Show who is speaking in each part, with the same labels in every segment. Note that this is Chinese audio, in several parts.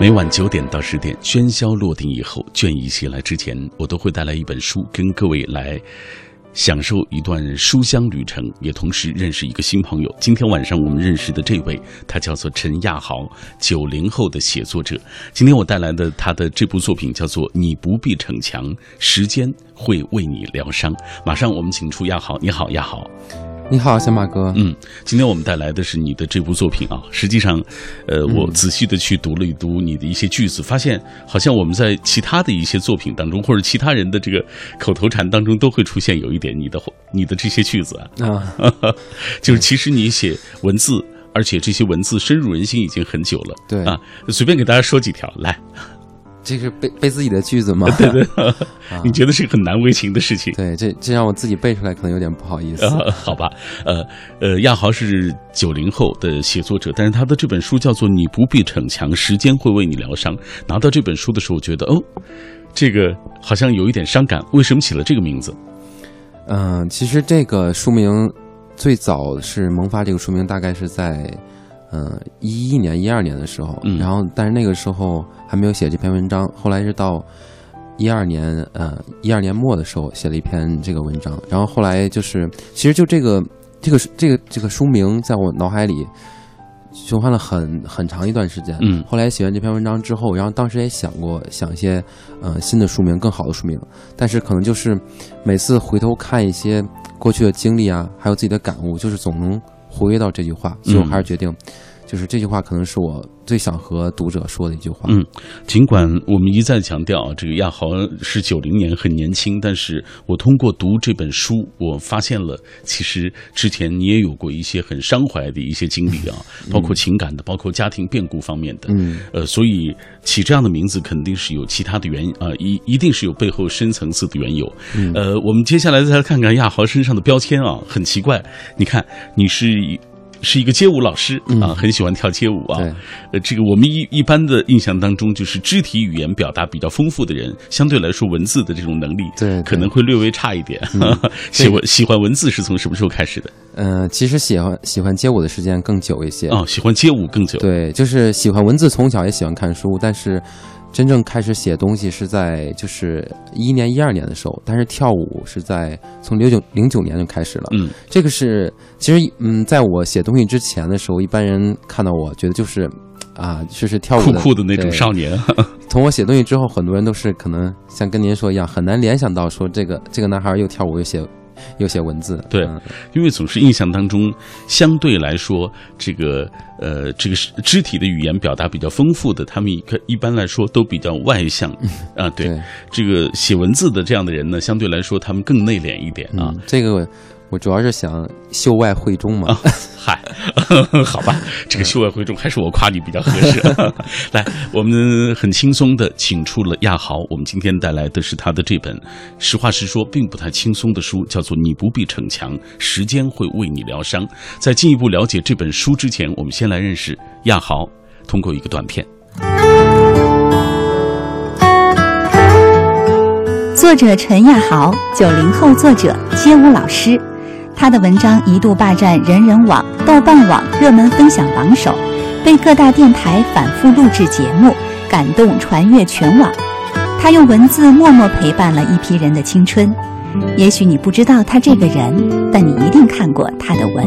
Speaker 1: 每晚九点到十点，喧嚣落定以后，倦意袭来之前，我都会带来一本书，跟各位来享受一段书香旅程，也同时认识一个新朋友。今天晚上我们认识的这位，他叫做陈亚豪，九零后的写作者。今天我带来的他的这部作品叫做《你不必逞强，时间会为你疗伤》。马上我们请出亚豪，你好，亚豪。
Speaker 2: 你好，小马哥。
Speaker 1: 嗯，今天我们带来的是你的这部作品啊。实际上，呃，我仔细的去读了一读你的一些句子，发现好像我们在其他的一些作品当中，或者其他人的这个口头禅当中，都会出现有一点你的你的这些句子啊。啊，就是其实你写文字，而且这些文字深入人心已经很久了。
Speaker 2: 对
Speaker 1: 啊，随便给大家说几条来。
Speaker 2: 这是背背自己的句子吗？
Speaker 1: 对对，你觉得是很难为情的事情？
Speaker 2: 对，这这让我自己背出来可能有点不好意思。
Speaker 1: 好吧，呃呃，亚豪是九零后的写作者，但是他的这本书叫做《你不必逞强，时间会为你疗伤》。拿到这本书的时候，我觉得哦，这个好像有一点伤感。为什么起了这个名字？
Speaker 2: 嗯，其实这个书名最早是萌发这个书名，大概是在。嗯，一一年、一二年的时候，然后但是那个时候还没有写这篇文章。后来是到一二年，呃，一二年末的时候写了一篇这个文章。然后后来就是，其实就这个这个这个这个书名在我脑海里循环了很很长一段时间。
Speaker 1: 嗯，
Speaker 2: 后来写完这篇文章之后，然后当时也想过想一些呃新的书名、更好的书名，但是可能就是每次回头看一些过去的经历啊，还有自己的感悟，就是总能。回归到这句话，所以我还是决定，就是这句话可能是我最想和读者说的一句话。
Speaker 1: 嗯，尽管我们一再强调这个亚豪是九零年很年轻，但是我通过读这本书，我发现了其实之前你也有过一些很伤怀的一些经历啊，包括情感的，包括家庭变故方面的。
Speaker 2: 嗯，
Speaker 1: 呃，所以起这样的名字肯定是有其他的原因啊，一一定是有背后深层次的缘由。嗯呃，我们接下来再来看看亚豪身上的标签啊，很奇怪，你看你是。是一个街舞老师啊，很喜欢跳街舞啊。呃，这个我们一一般的印象当中，就是肢体语言表达比较丰富的人，相对来说文字的这种能力，
Speaker 2: 对，
Speaker 1: 可能会略微差一点。喜欢喜欢文字是从什么时候开始的？
Speaker 2: 嗯，其实喜欢喜欢街舞的时间更久一些
Speaker 1: 啊，喜欢街舞更久。
Speaker 2: 对，就是喜欢文字，从小也喜欢看书，但是。真正开始写东西是在就是一一年一二年的时候，但是跳舞是在从零九零九年就开始了。
Speaker 1: 嗯，
Speaker 2: 这个是其实嗯，在我写东西之前的时候，一般人看到我觉得就是啊，就是跳舞
Speaker 1: 酷酷的那种少年。
Speaker 2: 从我写东西之后，很多人都是可能像跟您说一样，很难联想到说这个这个男孩又跳舞又写。有些文字，
Speaker 1: 对，因为总是印象当中，相对来说，这个呃，这个肢体的语言表达比较丰富的，他们一一般来说都比较外向 啊。对，这个写文字的这样的人呢，相对来说他们更内敛一点啊。
Speaker 2: 这个。我主要是想秀外慧中嘛，
Speaker 1: 嗨，好吧，这个秀外慧中还是我夸你比较合适。来，我们很轻松的请出了亚豪，我们今天带来的是他的这本，实话实说并不太轻松的书，叫做《你不必逞强，时间会为你疗伤》。在进一步了解这本书之前，我们先来认识亚豪，通过一个短片。
Speaker 3: 作者陈亚豪，九零后作者，街舞老师。他的文章一度霸占人人网、豆瓣网热门分享榜首，被各大电台反复录制节目，感动传阅全网。他用文字默默陪伴了一批人的青春。也许你不知道他这个人，但你一定看过他的文。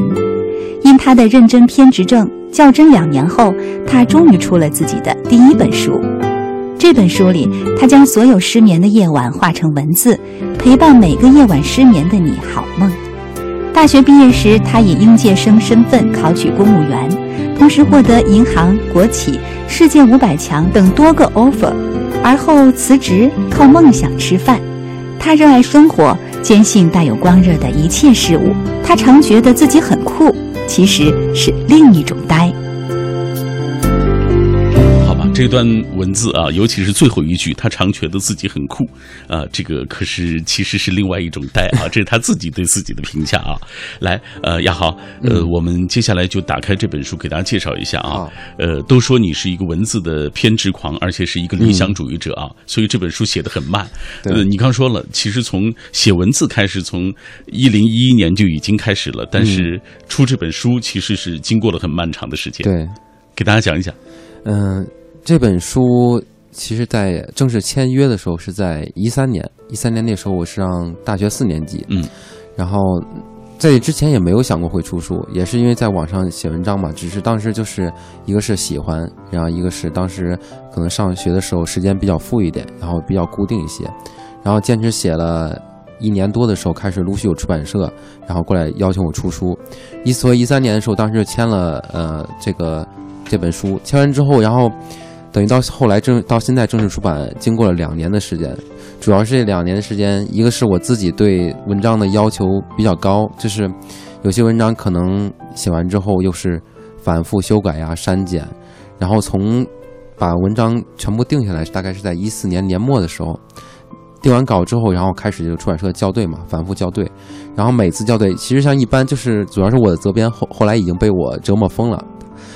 Speaker 3: 因他的认真偏执症，较真两年后，他终于出了自己的第一本书。这本书里，他将所有失眠的夜晚化成文字，陪伴每个夜晚失眠的你好梦。大学毕业时，他以应届生身份考取公务员，同时获得银行、国企、世界五百强等多个 offer，而后辞职，靠梦想吃饭。他热爱生活，坚信带有光热的一切事物。他常觉得自己很酷，其实是另一种呆。
Speaker 1: 这段文字啊，尤其是最后一句，他常觉得自己很酷，啊，这个可是其实是另外一种呆啊，这是他自己对自己的评价啊。来，呃，亚豪，呃，我们接下来就打开这本书，给大家介绍一下啊。呃，都说你是一个文字的偏执狂，而且是一个理想主义者啊，所以这本书写的很慢。呃，你刚说了，其实从写文字开始，从一零一一年就已经开始了，但是出这本书其实是经过了很漫长的时间。
Speaker 2: 对，
Speaker 1: 给大家讲一讲。
Speaker 2: 嗯。这本书其实，在正式签约的时候是在一三年，一三年那时候我是上大学四年级，
Speaker 1: 嗯，
Speaker 2: 然后在之前也没有想过会出书，也是因为在网上写文章嘛，只是当时就是一个是喜欢，然后一个是当时可能上学的时候时间比较富一点，然后比较固定一些，然后坚持写了一年多的时候，开始陆续有出版社然后过来邀请我出书，一所以一三年的时候，当时就签了呃这个这本书，签完之后，然后。等于到后来正到现在正式出版，经过了两年的时间，主要是这两年的时间，一个是我自己对文章的要求比较高，就是有些文章可能写完之后又是反复修改呀、删减，然后从把文章全部定下来，大概是在一四年年末的时候，定完稿之后，然后开始就出版社校对嘛，反复校对，然后每次校对，其实像一般就是主要是我的责编后后来已经被我折磨疯了。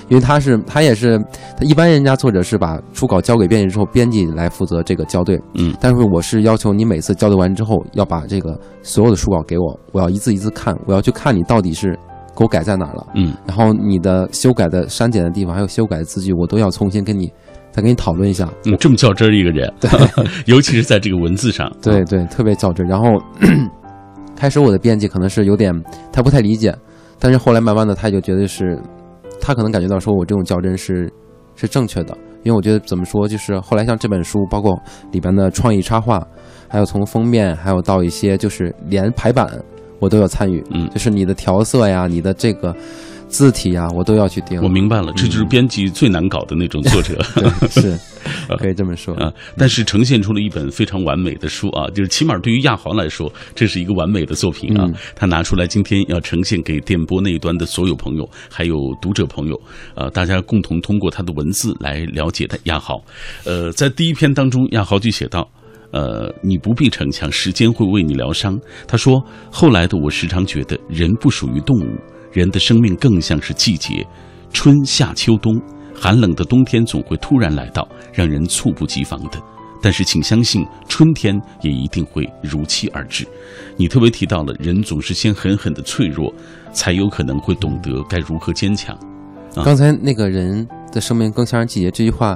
Speaker 2: 因为他是他也是他一般人家作者是把初稿交给编辑之后，编辑来负责这个校对。
Speaker 1: 嗯，
Speaker 2: 但是我是要求你每次校对完之后，要把这个所有的书稿给我，我要一字一字看，我要去看你到底是给我改在哪了。
Speaker 1: 嗯，
Speaker 2: 然后你的修改的删减的地方，还有修改的字句，我都要重新跟你再跟你讨论一下。
Speaker 1: 嗯，这么较真儿一个人，
Speaker 2: 对，
Speaker 1: 尤其是在这个文字上，
Speaker 2: 对对，特别较真。然后 开始我的编辑可能是有点他不太理解，但是后来慢慢的他就觉得是。他可能感觉到说我这种较真是是正确的，因为我觉得怎么说，就是后来像这本书，包括里边的创意插画，还有从封面，还有到一些就是连排版，我都有参与。
Speaker 1: 嗯，
Speaker 2: 就是你的调色呀，你的这个。字体啊，我都要去盯。
Speaker 1: 我明白了，这就是编辑最难搞的那种作者，
Speaker 2: 是 可以这么说
Speaker 1: 啊。但是呈现出了一本非常完美的书啊，就是起码对于亚豪来说，这是一个完美的作品啊。他拿出来今天要呈现给电波那一端的所有朋友，还有读者朋友啊，大家共同通过他的文字来了解他亚豪。呃，在第一篇当中，亚豪就写到，呃，你不必逞强，时间会为你疗伤。他说，后来的我时常觉得，人不属于动物。人的生命更像是季节，春夏秋冬，寒冷的冬天总会突然来到，让人猝不及防的。但是，请相信，春天也一定会如期而至。你特别提到了，人总是先狠狠的脆弱，才有可能会懂得该如何坚强。
Speaker 2: 刚才那个人的生命更像是季节这句话，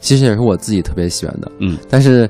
Speaker 2: 其实也是我自己特别喜欢的。
Speaker 1: 嗯，
Speaker 2: 但是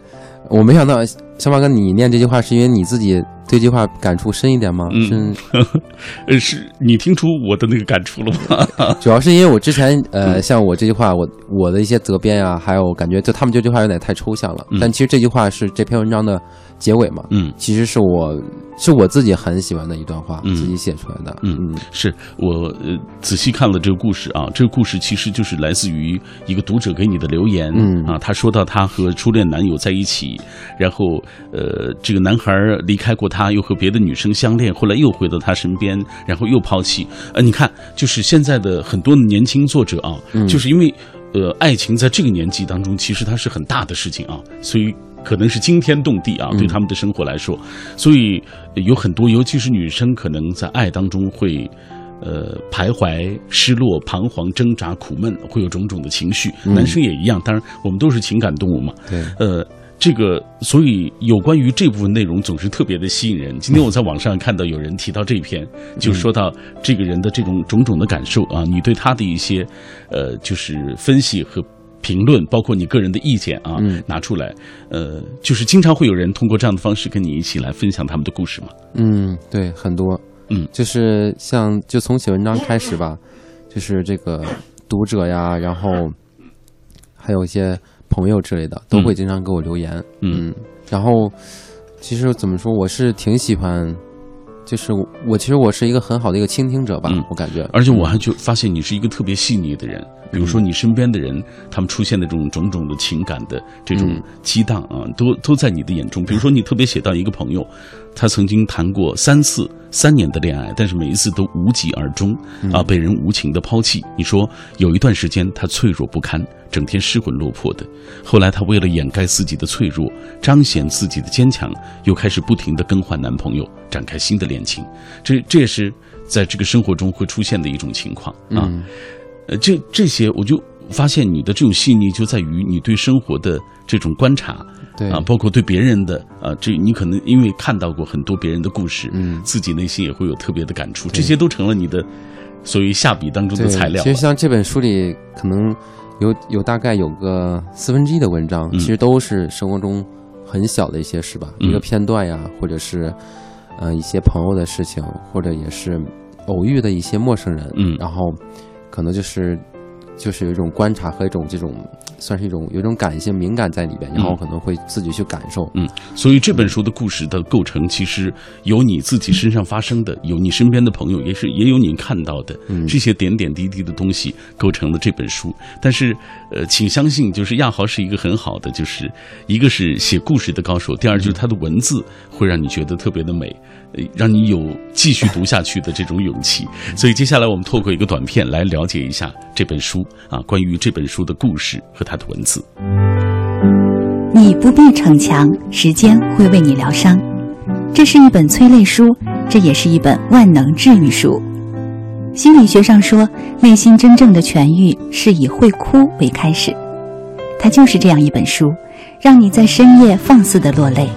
Speaker 2: 我没想到，小马哥，你念这句话是因为你自己对。这句话感触深一点吗？
Speaker 1: 嗯，呃，是你听出我的那个感触了吗？
Speaker 2: 主要是因为我之前，呃，像我这句话，我我的一些责编啊，还有感觉，就他们这句话有点太抽象了。但其实这句话是这篇文章的结尾嘛？
Speaker 1: 嗯，
Speaker 2: 其实是我。是我自己很喜欢的一段话，自己写出来的。
Speaker 1: 嗯嗯，是我呃仔细看了这个故事啊，这个故事其实就是来自于一个读者给你的留言。
Speaker 2: 嗯
Speaker 1: 啊，他说到他和初恋男友在一起，然后呃这个男孩离开过他，又和别的女生相恋，后来又回到他身边，然后又抛弃。呃，你看，就是现在的很多年轻作者啊，就是因为呃爱情在这个年纪当中，其实它是很大的事情啊，所以。可能是惊天动地啊，对他们的生活来说，所以有很多，尤其是女生，可能在爱当中会，呃，徘徊、失落、彷徨、挣扎、苦闷，会有种种的情绪。男生也一样，当然我们都是情感动物嘛。
Speaker 2: 对，
Speaker 1: 呃，这个，所以有关于这部分内容总是特别的吸引人。今天我在网上看到有人提到这篇，就说到这个人的这种种种的感受啊，你对他的一些，呃，就是分析和。评论包括你个人的意见啊，拿出来，呃，就是经常会有人通过这样的方式跟你一起来分享他们的故事嘛。
Speaker 2: 嗯，对，很多，
Speaker 1: 嗯，
Speaker 2: 就是像就从写文章开始吧，就是这个读者呀，然后还有一些朋友之类的，都会经常给我留言，嗯，然后其实怎么说，我是挺喜欢。就是我，其实我是一个很好的一个倾听者吧，我感觉。
Speaker 1: 而且我还就发现你是一个特别细腻的人，比如说你身边的人，他们出现的这种种种的情感的这种激荡啊，都都在你的眼中。比如说你特别写到一个朋友，他曾经谈过三次三年的恋爱，但是每一次都无疾而终啊，被人无情的抛弃。你说有一段时间他脆弱不堪。整天失魂落魄的，后来他为了掩盖自己的脆弱，彰显自己的坚强，又开始不停的更换男朋友，展开新的恋情。这这也是在这个生活中会出现的一种情况啊。呃，这这些我就发现你的这种细腻就在于你对生活的这种观察，
Speaker 2: 对
Speaker 1: 啊，包括对别人的啊，这你可能因为看到过很多别人的故事，
Speaker 2: 嗯，
Speaker 1: 自己内心也会有特别的感触，这些都成了你的所谓下笔当中的材料。
Speaker 2: 其实像这本书里可能。有有大概有个四分之一的文章，其实都是生活中很小的一些事吧，一个片段呀，或者是呃一些朋友的事情，或者也是偶遇的一些陌生人，
Speaker 1: 嗯，
Speaker 2: 然后可能就是就是有一种观察和一种这种。算是一种有一种感性敏感在里边，然后可能会自己去感受。
Speaker 1: 嗯，所以这本书的故事的构成，其实有你自己身上发生的，有你身边的朋友，也是也有你看到的这些点点滴滴的东西构成了这本书。但是，呃，请相信，就是亚豪是一个很好的，就是一个是写故事的高手，第二就是他的文字会让你觉得特别的美。呃，让你有继续读下去的这种勇气。所以接下来我们透过一个短片来了解一下这本书啊，关于这本书的故事和它的文字。
Speaker 3: 你不必逞强，时间会为你疗伤。这是一本催泪书，这也是一本万能治愈书。心理学上说，内心真正的痊愈是以会哭为开始。它就是这样一本书，让你在深夜放肆的落泪，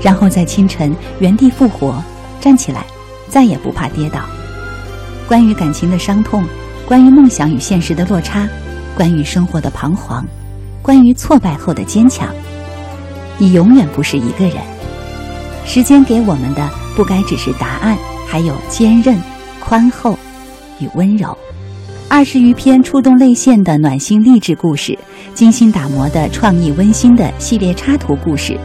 Speaker 3: 然后在清晨原地复活。站起来，再也不怕跌倒。关于感情的伤痛，关于梦想与现实的落差，关于生活的彷徨，关于挫败后的坚强。你永远不是一个人。时间给我们的不该只是答案，还有坚韧、宽厚与温柔。二十余篇触动泪腺的暖心励志故事，精心打磨的创意温馨的系列插图故事。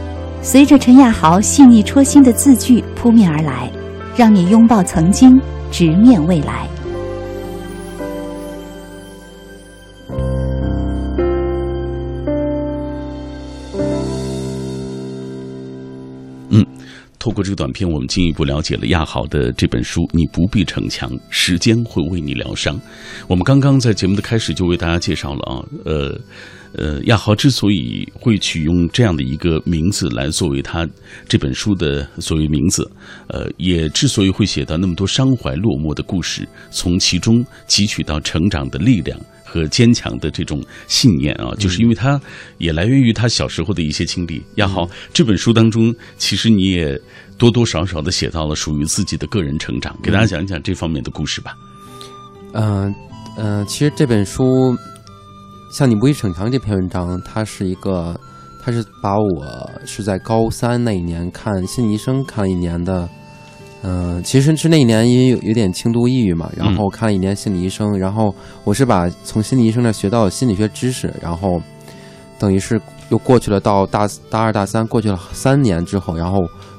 Speaker 3: 随着陈亚豪细腻戳心的字句扑面而来，让你拥抱曾经，直面未来。
Speaker 1: 嗯，透过这个短片，我们进一步了解了亚豪的这本书。你不必逞强，时间会为你疗伤。我们刚刚在节目的开始就为大家介绍了啊，呃。呃，亚豪之所以会取用这样的一个名字来作为他这本书的所谓名字，呃，也之所以会写到那么多伤怀落寞的故事，从其中汲取到成长的力量和坚强的这种信念啊，就是因为他也来源于他小时候的一些经历。亚豪这本书当中，其实你也多多少少的写到了属于自己的个人成长，给大家讲一讲这方面的故事吧。
Speaker 2: 嗯嗯，其实这本书。像你不会逞强这篇文章，它是一个，它是把我是在高三那一年看心理医生看了一年的，嗯，其实是那一年因为有有点轻度抑郁嘛，然后看了一年心理医生，然后我是把从心理医生那学到心理学知识，然后等于是又过去了到大大二大三过去了三年之后，然后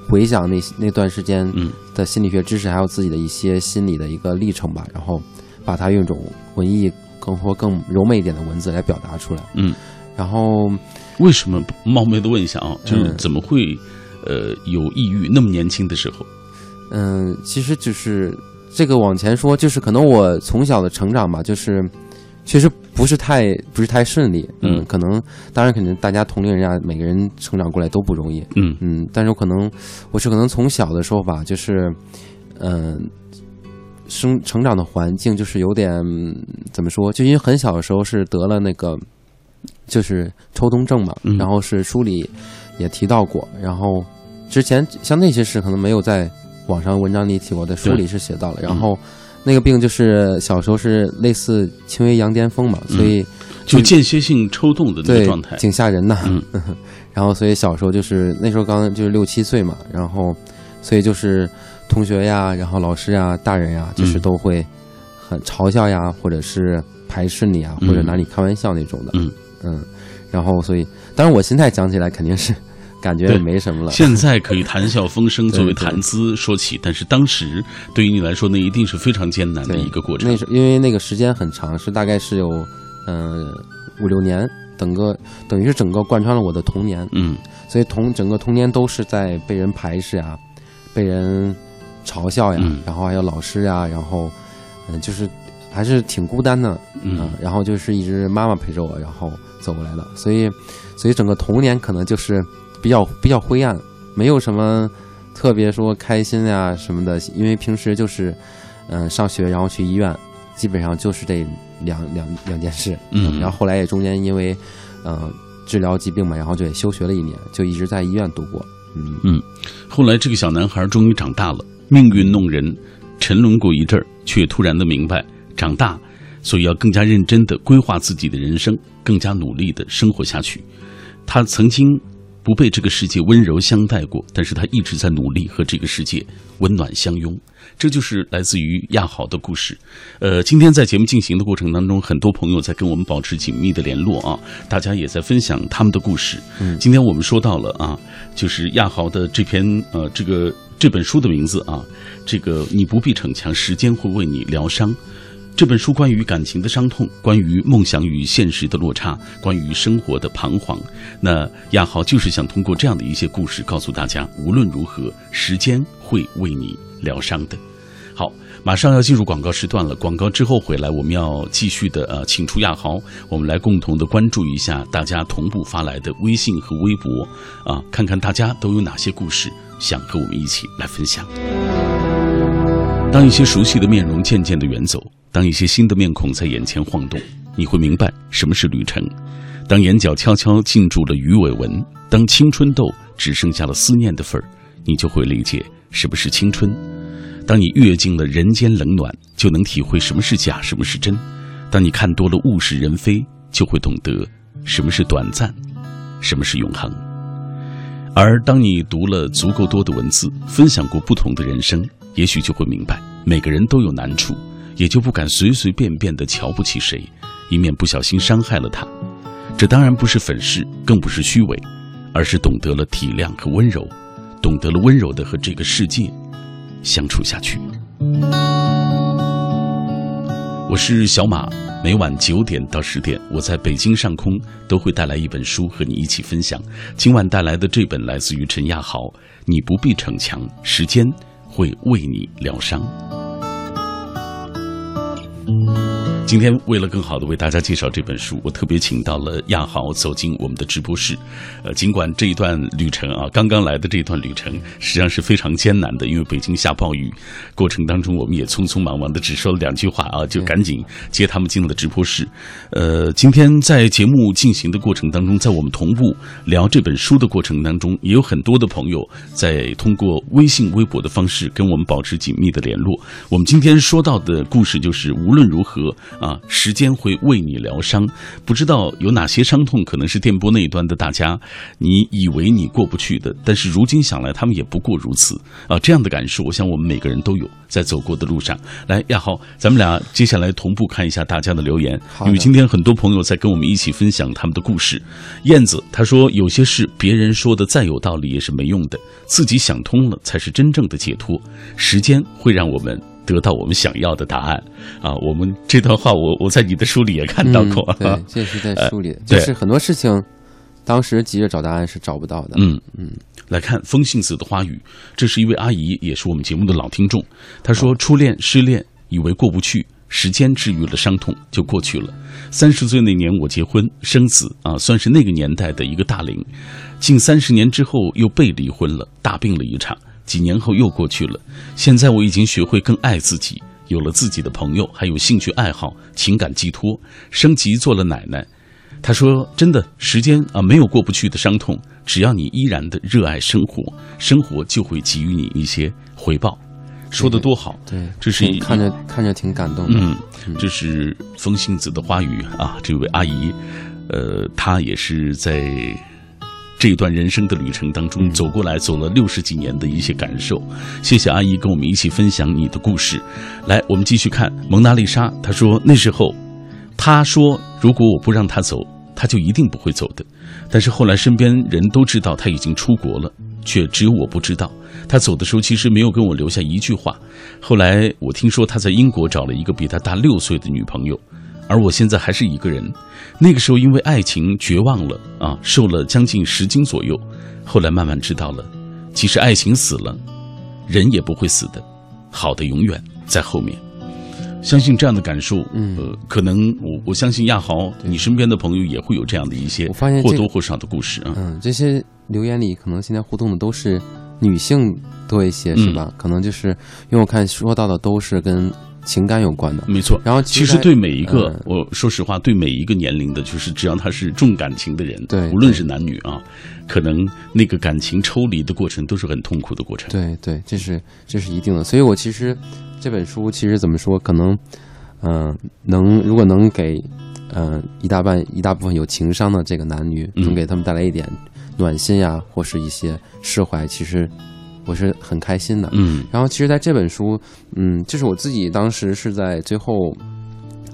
Speaker 2: 回想那那段时间的心理学知识，还有自己的一些心理的一个历程吧，然后把它用一种文艺。更或更柔美一点的文字来表达出来。
Speaker 1: 嗯，
Speaker 2: 然后
Speaker 1: 为什么冒昧的问一下啊？就是怎么会呃有抑郁？那么年轻的时候？
Speaker 2: 嗯，其实就是这个往前说，就是可能我从小的成长吧，就是其实不是太不是太顺利。嗯，可能当然肯定大家同龄人啊每个人成长过来都不容易。
Speaker 1: 嗯
Speaker 2: 嗯，但是我可能我是可能从小的时候吧，就是嗯。生成长的环境就是有点怎么说？就因为很小的时候是得了那个，就是抽动症嘛，然后是书里也提到过，然后之前像那些事可能没有在网上文章里提过，在书里是写到了。然后那个病就是小时候是类似轻微羊癫疯嘛，所以
Speaker 1: 就间歇性抽动的那个状态，
Speaker 2: 挺吓人的。然后所以小时候就是那时候刚就是六七岁嘛，然后所以就是。同学呀，然后老师呀，大人呀，就是都会很嘲笑呀，或者是排斥你啊，或者拿你开玩笑那种的。
Speaker 1: 嗯
Speaker 2: 嗯，然后所以，当然我现在讲起来肯定是 感觉也没什么了。
Speaker 1: 现在可以谈笑风生 作为谈资说起，但是当时对于你来说，那一定是非常艰难的一个过程。
Speaker 2: 那是因为那个时间很长，是大概是有嗯五六年，整个等于是整个贯穿了我的童年。
Speaker 1: 嗯，
Speaker 2: 所以童整个童年都是在被人排斥啊，被人。嘲笑呀，然后还有老师呀，然后，嗯，就是还是挺孤单的，嗯，然后就是一直妈妈陪着我，然后走过来的，所以，所以整个童年可能就是比较比较灰暗，没有什么特别说开心呀什么的，因为平时就是，嗯，上学然后去医院，基本上就是这两两两件事，
Speaker 1: 嗯，
Speaker 2: 然后后来也中间因为，嗯，治疗疾病嘛，然后就也休学了一年，就一直在医院度过，嗯。
Speaker 1: 嗯，后来这个小男孩终于长大了。命运弄人，沉沦过一阵儿，却突然的明白，长大所以要更加认真的规划自己的人生，更加努力的生活下去。他曾经不被这个世界温柔相待过，但是他一直在努力和这个世界温暖相拥。这就是来自于亚豪的故事。呃，今天在节目进行的过程当中，很多朋友在跟我们保持紧密的联络啊，大家也在分享他们的故事。
Speaker 2: 嗯，
Speaker 1: 今天我们说到了啊，就是亚豪的这篇呃这个这本书的名字啊，这个你不必逞强，时间会为你疗伤。这本书关于感情的伤痛，关于梦想与现实的落差，关于生活的彷徨。那亚豪就是想通过这样的一些故事，告诉大家，无论如何，时间会为你疗伤的。好，马上要进入广告时段了。广告之后回来，我们要继续的呃，请出亚豪，我们来共同的关注一下大家同步发来的微信和微博啊，看看大家都有哪些故事想和我们一起来分享。当一些熟悉的面容渐渐的远走，当一些新的面孔在眼前晃动，你会明白什么是旅程。当眼角悄悄浸住了鱼尾纹，当青春痘只剩下了思念的份儿，你就会理解什么是青春。当你阅尽了人间冷暖，就能体会什么是假，什么是真。当你看多了物是人非，就会懂得什么是短暂，什么是永恒。而当你读了足够多的文字，分享过不同的人生，也许就会明白，每个人都有难处，也就不敢随随便便的瞧不起谁，以免不小心伤害了他。这当然不是粉饰，更不是虚伪，而是懂得了体谅和温柔，懂得了温柔的和这个世界相处下去。我是小马。每晚九点到十点，我在北京上空都会带来一本书和你一起分享。今晚带来的这本来自于陈亚豪，《你不必逞强，时间会为你疗伤》。今天为了更好的为大家介绍这本书，我特别请到了亚豪走进我们的直播室。呃，尽管这一段旅程啊，刚刚来的这一段旅程实际上是非常艰难的，因为北京下暴雨，过程当中我们也匆匆忙忙的只说了两句话啊，就赶紧接他们进了直播室。呃，今天在节目进行的过程当中，在我们同步聊这本书的过程当中，也有很多的朋友在通过微信、微博的方式跟我们保持紧密的联络。我们今天说到的故事就是，无论如何。啊，时间会为你疗伤，不知道有哪些伤痛，可能是电波那一端的大家，你以为你过不去的，但是如今想来，他们也不过如此啊。这样的感受，我想我们每个人都有，在走过的路上。来，亚豪，咱们俩接下来同步看一下大家的留言，因为今天很多朋友在跟我们一起分享他们的故事。燕子他说，有些事别人说的再有道理也是没用的，自己想通了才是真正的解脱。时间会让我们。得到我们想要的答案啊！我们这段话，我我在你的书里也看到过。
Speaker 2: 对，这是在书里，就是很多事情，当时急着找答案是找不到的。
Speaker 1: 嗯嗯，来看风信子的花语，这是一位阿姨，也是我们节目的老听众。她说：“初恋失恋，以为过不去，时间治愈了伤痛，就过去了。三十岁那年，我结婚生子啊，算是那个年代的一个大龄。近三十年之后，又被离婚了，大病了一场。”几年后又过去了，现在我已经学会更爱自己，有了自己的朋友，还有兴趣爱好、情感寄托，升级做了奶奶。她说：“真的，时间啊，没有过不去的伤痛，只要你依然的热爱生活，生活就会给予你一些回报。”说的多好，
Speaker 2: 对，
Speaker 1: 这是
Speaker 2: 看着看着挺感动的。
Speaker 1: 嗯，这是风信子的花语啊，这位阿姨，呃，她也是在。这一段人生的旅程当中，走过来走了六十几年的一些感受，谢谢阿姨跟我们一起分享你的故事。来，我们继续看蒙娜丽莎。她说那时候，她说如果我不让她走，她就一定不会走的。但是后来身边人都知道她已经出国了，却只有我不知道。她走的时候其实没有跟我留下一句话。后来我听说她在英国找了一个比她大六岁的女朋友。而我现在还是一个人，那个时候因为爱情绝望了啊，瘦了将近十斤左右。后来慢慢知道了，其实爱情死了，人也不会死的，好的永远在后面。相信这样的感受，呃，可能我我相信亚豪，你身边的朋友也会有这样的一些或多或少的故事啊。
Speaker 2: 嗯，这些留言里可能现在互动的都是女性多一些，是吧？可能就是因为我看说到的都是跟。情感有关的，
Speaker 1: 没错。
Speaker 2: 然后
Speaker 1: 其实对每一个，我说实话，对每一个年龄的，就是只要他是重感情的人，
Speaker 2: 对，
Speaker 1: 无论是男女啊，可能那个感情抽离的过程都是很痛苦的过程。
Speaker 2: 对对，这是这是一定的。所以我其实这本书其实怎么说，可能嗯，能如果能给，嗯，一大半一大部分有情商的这个男女，能给他们带来一点暖心呀，或是一些释怀，其实我是很开心的。
Speaker 1: 嗯，
Speaker 2: 然后其实在这本书，嗯，就是我自己当时是在最后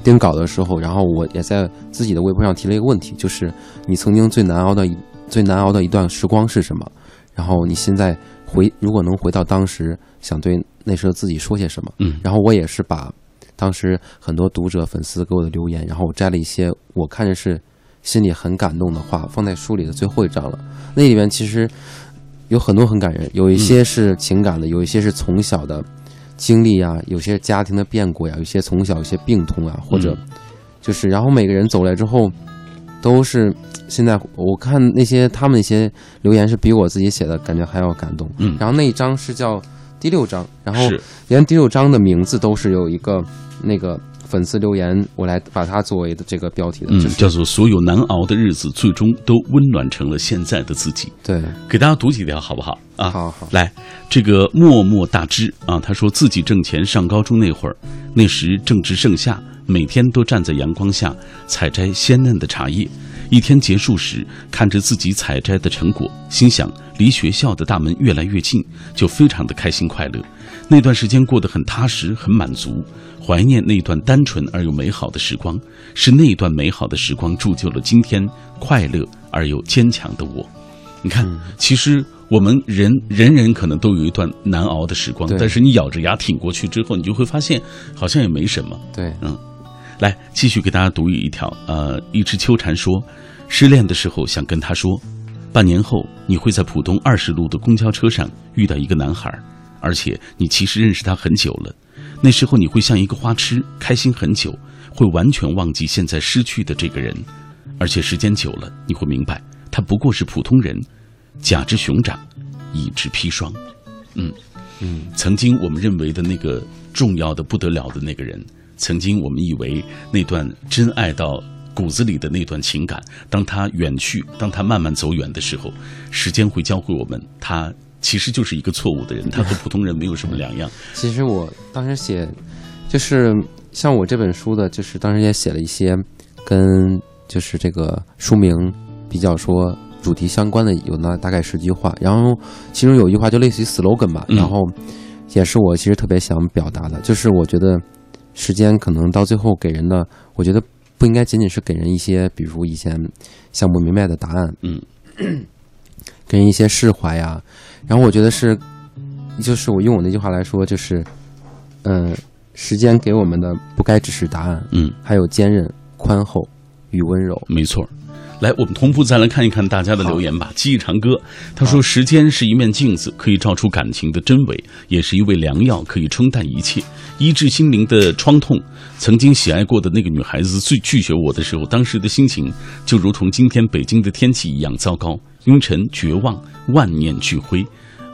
Speaker 2: 定稿的时候，然后我也在自己的微博上提了一个问题，就是你曾经最难熬的一最难熬的一段时光是什么？然后你现在回如果能回到当时，想对那时候自己说些什么？
Speaker 1: 嗯，
Speaker 2: 然后我也是把当时很多读者粉丝给我的留言，然后我摘了一些我看着是心里很感动的话，放在书里的最后一章了。那里面其实有很多很感人，有一些是情感的，有一些是从小的经历啊，有些家庭的变故呀，有些从小有些病痛啊，或者就是然后每个人走来之后都是。现在我看那些他们那些留言是比我自己写的感觉还要感动。
Speaker 1: 嗯，
Speaker 2: 然后那一张是叫第六章，然后连第六章的名字都是有一个那个粉丝留言，我来把它作为的这个标题的，
Speaker 1: 嗯，叫做“所有难熬的日子最终都温暖成了现在的自己”。
Speaker 2: 对，
Speaker 1: 给大家读几条好不好？啊，
Speaker 2: 好好
Speaker 1: 来，这个默默大知啊，他说自己挣钱上高中那会儿，那时正值盛夏，每天都站在阳光下采摘鲜嫩的茶叶。一天结束时，看着自己采摘的成果，心想离学校的大门越来越近，就非常的开心快乐。那段时间过得很踏实，很满足，怀念那段单纯而又美好的时光。是那段美好的时光铸就了今天快乐而又坚强的我。你看，其实我们人人人可能都有一段难熬的时光，但是你咬着牙挺过去之后，你就会发现好像也没什么。
Speaker 2: 对，
Speaker 1: 嗯。来，继续给大家读一条。呃，一只秋蝉说，失恋的时候想跟他说，半年后你会在浦东二十路的公交车上遇到一个男孩，而且你其实认识他很久了。那时候你会像一个花痴，开心很久，会完全忘记现在失去的这个人。而且时间久了，你会明白，他不过是普通人，甲之熊掌，乙之砒霜。嗯
Speaker 2: 嗯，
Speaker 1: 曾经我们认为的那个重要的不得了的那个人。曾经我们以为那段真爱到骨子里的那段情感，当他远去，当他慢慢走远的时候，时间会教会我们，他其实就是一个错误的人，他和普通人没有什么两样。
Speaker 2: 其实我当时写，就是像我这本书的，就是当时也写了一些跟就是这个书名比较说主题相关的，有那大概十句话，然后其中有一句话就类似于 slogan 吧，然后也是我其实特别想表达的，就是我觉得。时间可能到最后给人的，我觉得不应该仅仅是给人一些，比如以前想不明白的答案，
Speaker 1: 嗯，
Speaker 2: 给人一些释怀呀。然后我觉得是，就是我用我那句话来说，就是，嗯，时间给我们的不该只是答案，
Speaker 1: 嗯，
Speaker 2: 还有坚韧、宽厚与温柔。
Speaker 1: 没错。来，我们同步再来看一看大家的留言吧。记忆长歌他说：“时间是一面镜子，可以照出感情的真伪，也是一味良药，可以冲淡一切，医治心灵的创痛。曾经喜爱过的那个女孩子最拒绝我的时候，当时的心情就如同今天北京的天气一样糟糕，阴沉、绝望，万念俱灰，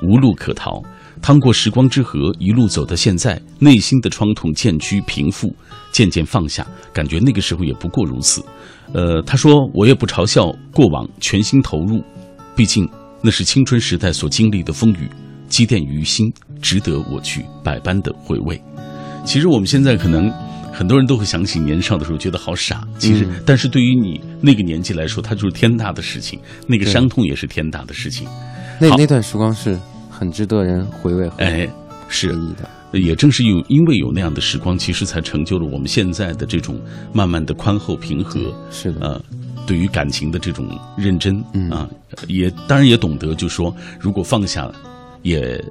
Speaker 1: 无路可逃。趟过时光之河，一路走到现在，内心的创痛渐趋平复，渐渐放下，感觉那个时候也不过如此。”呃，他说我也不嘲笑过往，全心投入，毕竟那是青春时代所经历的风雨，积淀于心，值得我去百般的回味。其实我们现在可能很多人都会想起年少的时候，觉得好傻。其实，但是对于你那个年纪来说，它就是天大的事情，那个伤痛也是天大的事情。
Speaker 2: 那那段时光是很值得人回味和
Speaker 1: 哎，是
Speaker 2: 的。
Speaker 1: 也正是有因为有那样的时光，其实才成就了我们现在的这种慢慢的宽厚平和。
Speaker 2: 是的，
Speaker 1: 呃，对于感情的这种认真啊，也当然也懂得，就说如果放下，也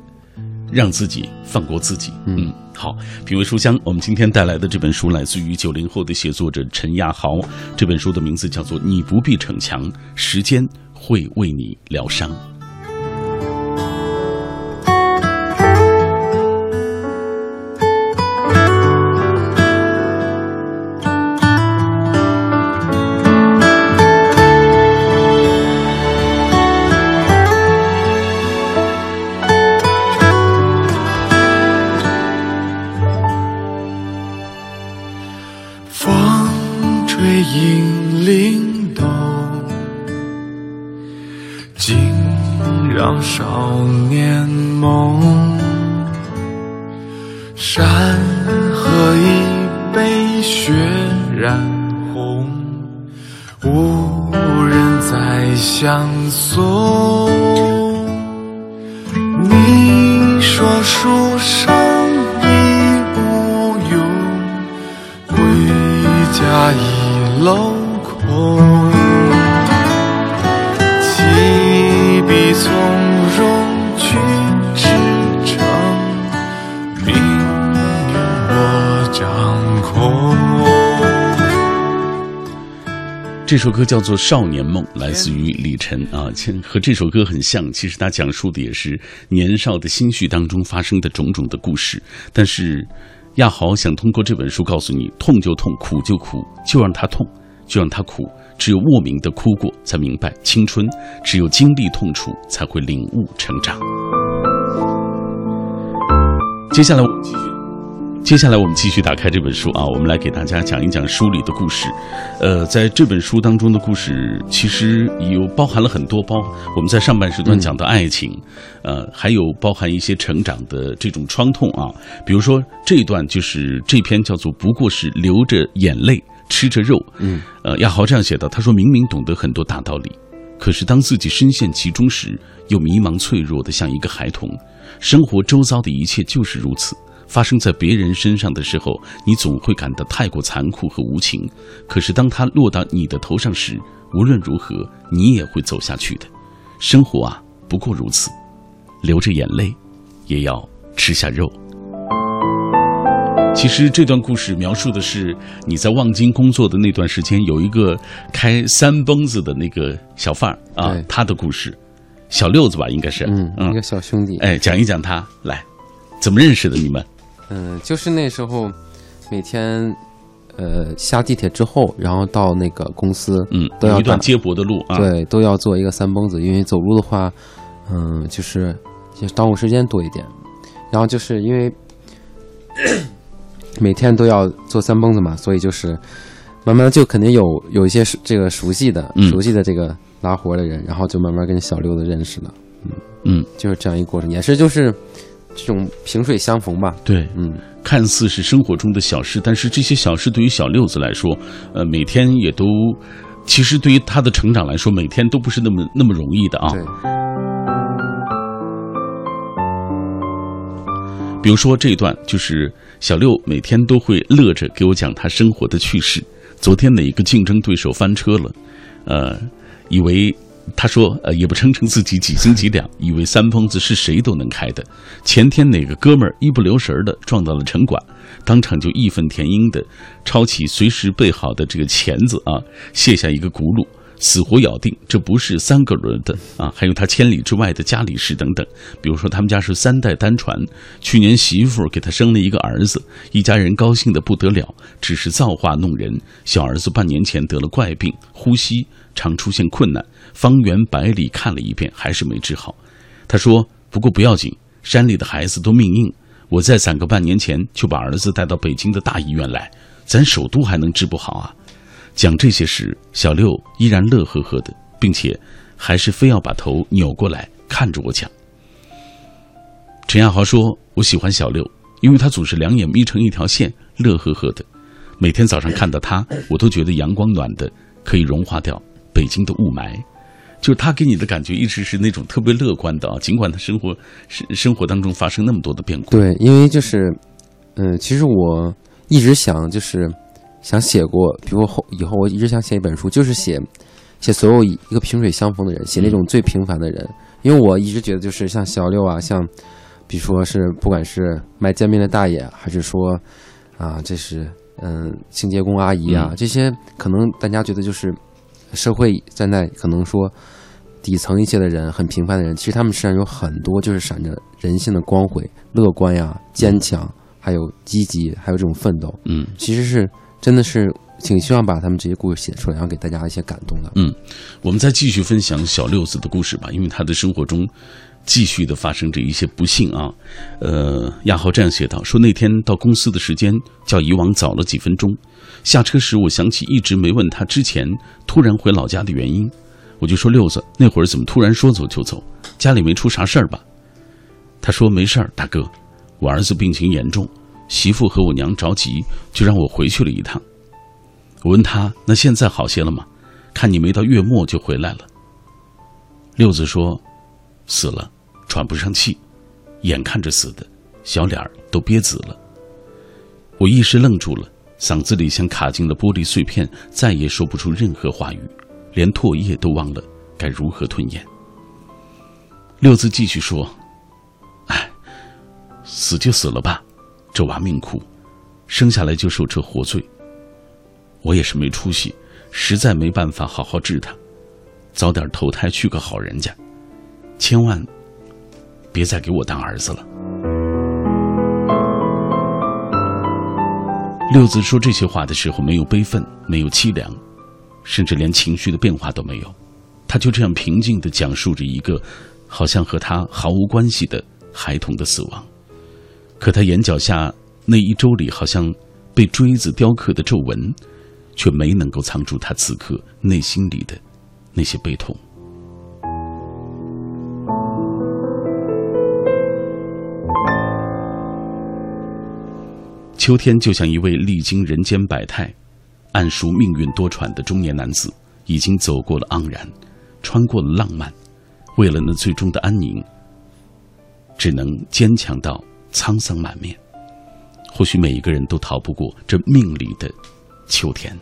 Speaker 1: 让自己放过自己。嗯，好，品味书香，我们今天带来的这本书来自于九零后的写作者陈亚豪，这本书的名字叫做《你不必逞强，时间会为你疗伤》。这首歌叫做《少年梦》，来自于李晨啊，和这首歌很像。其实他讲述的也是年少的心绪当中发生的种种的故事。但是亚豪想通过这本书告诉你：痛就痛，苦就苦，就让他痛，就让他苦。只有莫名的哭过，才明白青春；只有经历痛楚，才会领悟成长。接下来，我们继续。接下来，我们继续打开这本书啊，我们来给大家讲一讲书里的故事。呃，在这本书当中的故事，其实有包含了很多包。我们在上半时段讲到爱情，呃，还有包含一些成长的这种创痛啊。比如说这一段，就是这篇叫做“不过是流着眼泪”。吃着肉，嗯，呃，亚豪这样写道：“他说明明懂得很多大道理，可是当自己深陷其中时，又迷茫脆弱的像一个孩童。生活周遭的一切就是如此，发生在别人身上的时候，你总会感到太过残酷和无情。可是当它落到你的头上时，无论如何，你也会走下去的。生活啊，不过如此，流着眼泪，也要吃下肉。”其实这段故事描述的是你在望京工作的那段时间，有一个开三蹦子的那个小贩儿啊，他的故事，小六子吧，应该是，
Speaker 2: 嗯，一个小兄弟，
Speaker 1: 哎，讲一讲他来，怎么认识的你们？
Speaker 2: 嗯，就是那时候每天，呃，下地铁之后，然后到那个公司，
Speaker 1: 嗯，
Speaker 2: 都要
Speaker 1: 一段接驳的路，啊，
Speaker 2: 对，都要做一个三蹦子，因为走路的话，嗯，就是就耽误时间多一点，然后就是因为。每天都要做三蹦子嘛，所以就是慢慢就肯定有有一些这个熟悉的、熟悉的这个拉活的人，然后就慢慢跟小六子认识了。嗯
Speaker 1: 嗯，
Speaker 2: 就是这样一个过程，也是就是这种萍水相逢吧。
Speaker 1: 对，
Speaker 2: 嗯，
Speaker 1: 看似是生活中的小事，但是这些小事对于小六子来说，呃，每天也都其实对于他的成长来说，每天都不是那么那么容易的啊。
Speaker 2: 对。
Speaker 1: 比如说这一段就是。小六每天都会乐着给我讲他生活的趣事。昨天哪个竞争对手翻车了？呃，以为他说呃也不称称自己几斤几两，以为三蹦子是谁都能开的。前天哪个哥们儿一不留神的撞到了城管，当场就义愤填膺的抄起随时备好的这个钳子啊，卸下一个轱辘。死活咬定这不是三个轮的啊，还有他千里之外的家里事等等。比如说，他们家是三代单传，去年媳妇给他生了一个儿子，一家人高兴的不得了。只是造化弄人，小儿子半年前得了怪病，呼吸常出现困难，方圆百里看了一遍，还是没治好。他说：“不过不要紧，山里的孩子都命硬，我再攒个半年钱，就把儿子带到北京的大医院来，咱首都还能治不好啊？”讲这些时，小六依然乐呵呵的，并且还是非要把头扭过来看着我讲。陈亚豪说：“我喜欢小六，因为他总是两眼眯成一条线，乐呵呵的。每天早上看到他，我都觉得阳光暖的，可以融化掉北京的雾霾。就他给你的感觉一直是那种特别乐观的啊，尽管他生活生生活当中发生那么多的变故。
Speaker 2: 对，因为就是，嗯，其实我一直想就是。”想写过，比如后以后我一直想写一本书，就是写，写所有一个萍水相逢的人，写那种最平凡的人。因为我一直觉得，就是像小六啊，像，比如说是不管是卖煎饼的大爷，还是说，啊，这是嗯清洁工阿姨啊，这些可能大家觉得就是社会在那可能说底层一些的人，很平凡的人，其实他们身上有很多就是闪着人性的光辉，乐观呀，坚强，还有积极，还有这种奋斗。
Speaker 1: 嗯，
Speaker 2: 其实是。真的是挺希望把他们这些故事写出来，然后给大家一些感动的。
Speaker 1: 嗯，我们再继续分享小六子的故事吧，因为他的生活中继续的发生着一些不幸啊。呃，亚豪这样写道：说那天到公司的时间较以往早了几分钟，下车时我想起一直没问他之前突然回老家的原因，我就说六子那会儿怎么突然说走就走？家里没出啥事儿吧？他说没事儿，大哥，我儿子病情严重。媳妇和我娘着急，就让我回去了一趟。我问他：“那现在好些了吗？看你没到月末就回来了。”六子说：“死了，喘不上气，眼看着死的，小脸儿都憋紫了。”我一时愣住了，嗓子里像卡进了玻璃碎片，再也说不出任何话语，连唾液都忘了该如何吞咽。六子继续说：“哎，死就死了吧，这娃命苦，生下来就受这活罪。我也是没出息，实在没办法好好治他，早点投胎去个好人家，千万别再给我当儿子了。”六子说这些话的时候，没有悲愤，没有凄凉，甚至连情绪的变化都没有，他就这样平静地讲述着一个。好像和他毫无关系的孩童的死亡，可他眼角下那一周里好像被锥子雕刻的皱纹，却没能够藏住他此刻内心里的那些悲痛。秋天就像一位历经人间百态、暗熟命运多舛的中年男子，已经走过了盎然，穿过了浪漫。为了那最终的安宁，只能坚强到沧桑满面。或许每一个人都逃不过这命里的秋天。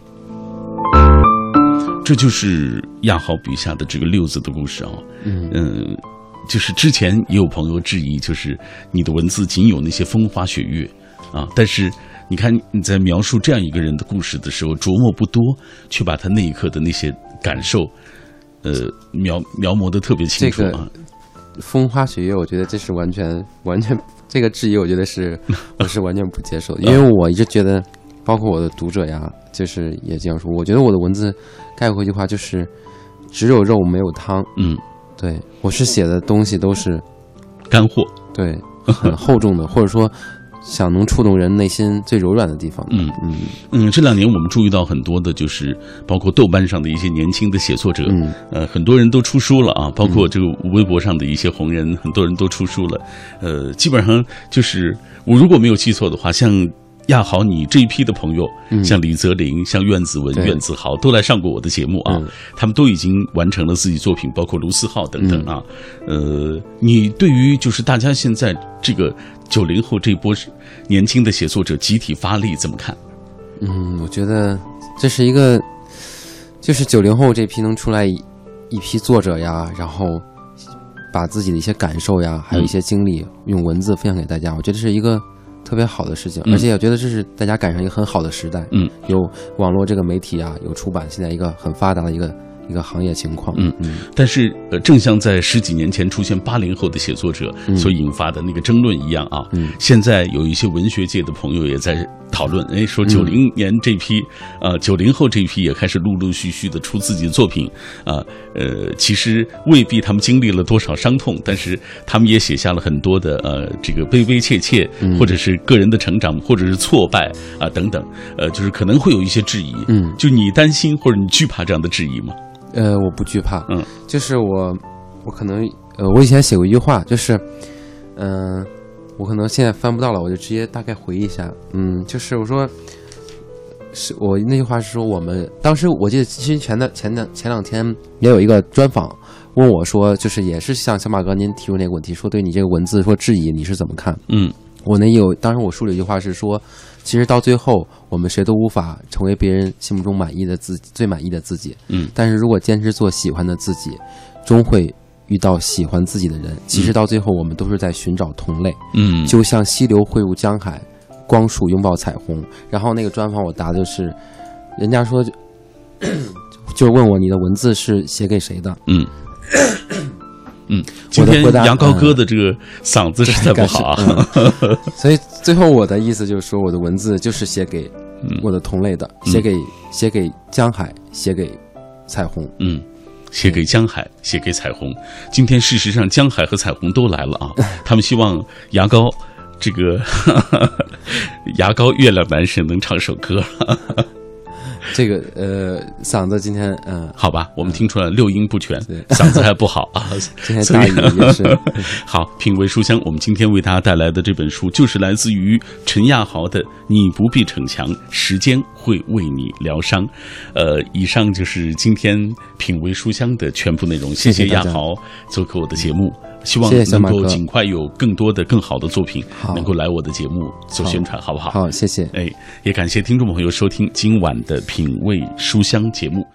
Speaker 1: 这就是亚豪笔下的这个六字的故事哦。嗯，就是之前也有朋友质疑，就是你的文字仅有那些风花雪月啊，但是你看你在描述这样一个人的故事的时候，琢磨不多，却把他那一刻的那些感受。呃，描描摹的特别清楚啊！
Speaker 2: 风花雪月，我觉得这是完全完全这个质疑，我觉得是我是完全不接受，因为我一直觉得，包括我的读者呀，就是也这样说。我觉得我的文字概括一句话就是只有肉没有汤。
Speaker 1: 嗯，
Speaker 2: 对我是写的东西都是
Speaker 1: 干货，
Speaker 2: 对，很厚重的，或者说。想能触动人内心最柔软的地方。
Speaker 1: 嗯嗯嗯，这两年我们注意到很多的，就是包括豆瓣上的一些年轻的写作者，呃，很多人都出书了啊，包括这个微博上的一些红人，很多人都出书了。呃，基本上就是我如果没有记错的话，像。亚豪，你这一批的朋友，像李泽林、像苑子文、苑子豪，都来上过我的节目啊。他们都已经完成了自己作品，包括卢思浩等等啊。呃，你对于就是大家现在这个九零后这波年轻的写作者集体发力怎么看？
Speaker 2: 嗯，我觉得这是一个，就是九零后这批能出来一批作者呀，然后把自己的一些感受呀，还有一些经历用文字分享给大家，我觉得是一个。特别好的事情，而且我觉得这是大家赶上一个很好的时代。
Speaker 1: 嗯，
Speaker 2: 有网络这个媒体啊，有出版，现在一个很发达的一个。一个行业情况，
Speaker 1: 嗯嗯，但是呃，正像在十几年前出现八零后的写作者所引发的那个争论一样啊，
Speaker 2: 嗯，
Speaker 1: 现在有一些文学界的朋友也在讨论，哎，说九零年这批，呃，九零后这批也开始陆陆续续的出自己的作品，啊，呃，其实未必他们经历了多少伤痛，但是他们也写下了很多的呃，这个悲悲切切，或者是个人的成长，或者是挫败啊等等，呃，就是可能会有一些质疑，
Speaker 2: 嗯，
Speaker 1: 就你担心或者你惧怕这样的质疑吗？
Speaker 2: 呃，我不惧怕，
Speaker 1: 嗯，
Speaker 2: 就是我，我可能，呃，我以前写过一句话，就是，嗯，我可能现在翻不到了，我就直接大概回忆一下，嗯，就是我说，是我那句话是说，我们当时我记得其实前的前两前两天也有一个专访，问我说，就是也是像小马哥您提出那个问题，说对你这个文字说质疑，你是怎么看？
Speaker 1: 嗯，
Speaker 2: 我那有，当时我说了一句话是说。其实到最后，我们谁都无法成为别人心目中满意的自己，最满意的自己。
Speaker 1: 嗯，
Speaker 2: 但是如果坚持做喜欢的自己，终会遇到喜欢自己的人。其实到最后，我们都是在寻找同类。
Speaker 1: 嗯，
Speaker 2: 就像溪流汇入江海，光束拥抱彩虹。然后那个专访我答的是，人家说就 就问我你的文字是写给谁的？
Speaker 1: 嗯。嗯，今天杨高哥的这个嗓子实在不好啊，
Speaker 2: 所以最后我的意思就是说，我的文字就是写给我的同类的，写给写给江海，写给彩虹，
Speaker 1: 嗯，写给江海，写给彩虹。今天事实上江海和彩虹都来了啊，他们希望牙膏这个 牙膏月亮男神能唱首歌。
Speaker 2: 这个呃，嗓子今天嗯，
Speaker 1: 好吧，我们听出来六音不全，嗓子还不好啊。
Speaker 2: 今天大雨也是。
Speaker 1: 好，品味书香，我们今天为大家带来的这本书就是来自于陈亚豪的《你不必逞强，时间会为你疗伤》。呃，以上就是今天品味书香的全部内容。谢
Speaker 2: 谢
Speaker 1: 亚豪做客我的节目。希望能够尽快有更多的、更好的作品能够来我的节目做宣传，好不好？
Speaker 2: 好，谢谢。
Speaker 1: 哎，也感谢听众朋友收听今晚的品味书香节目。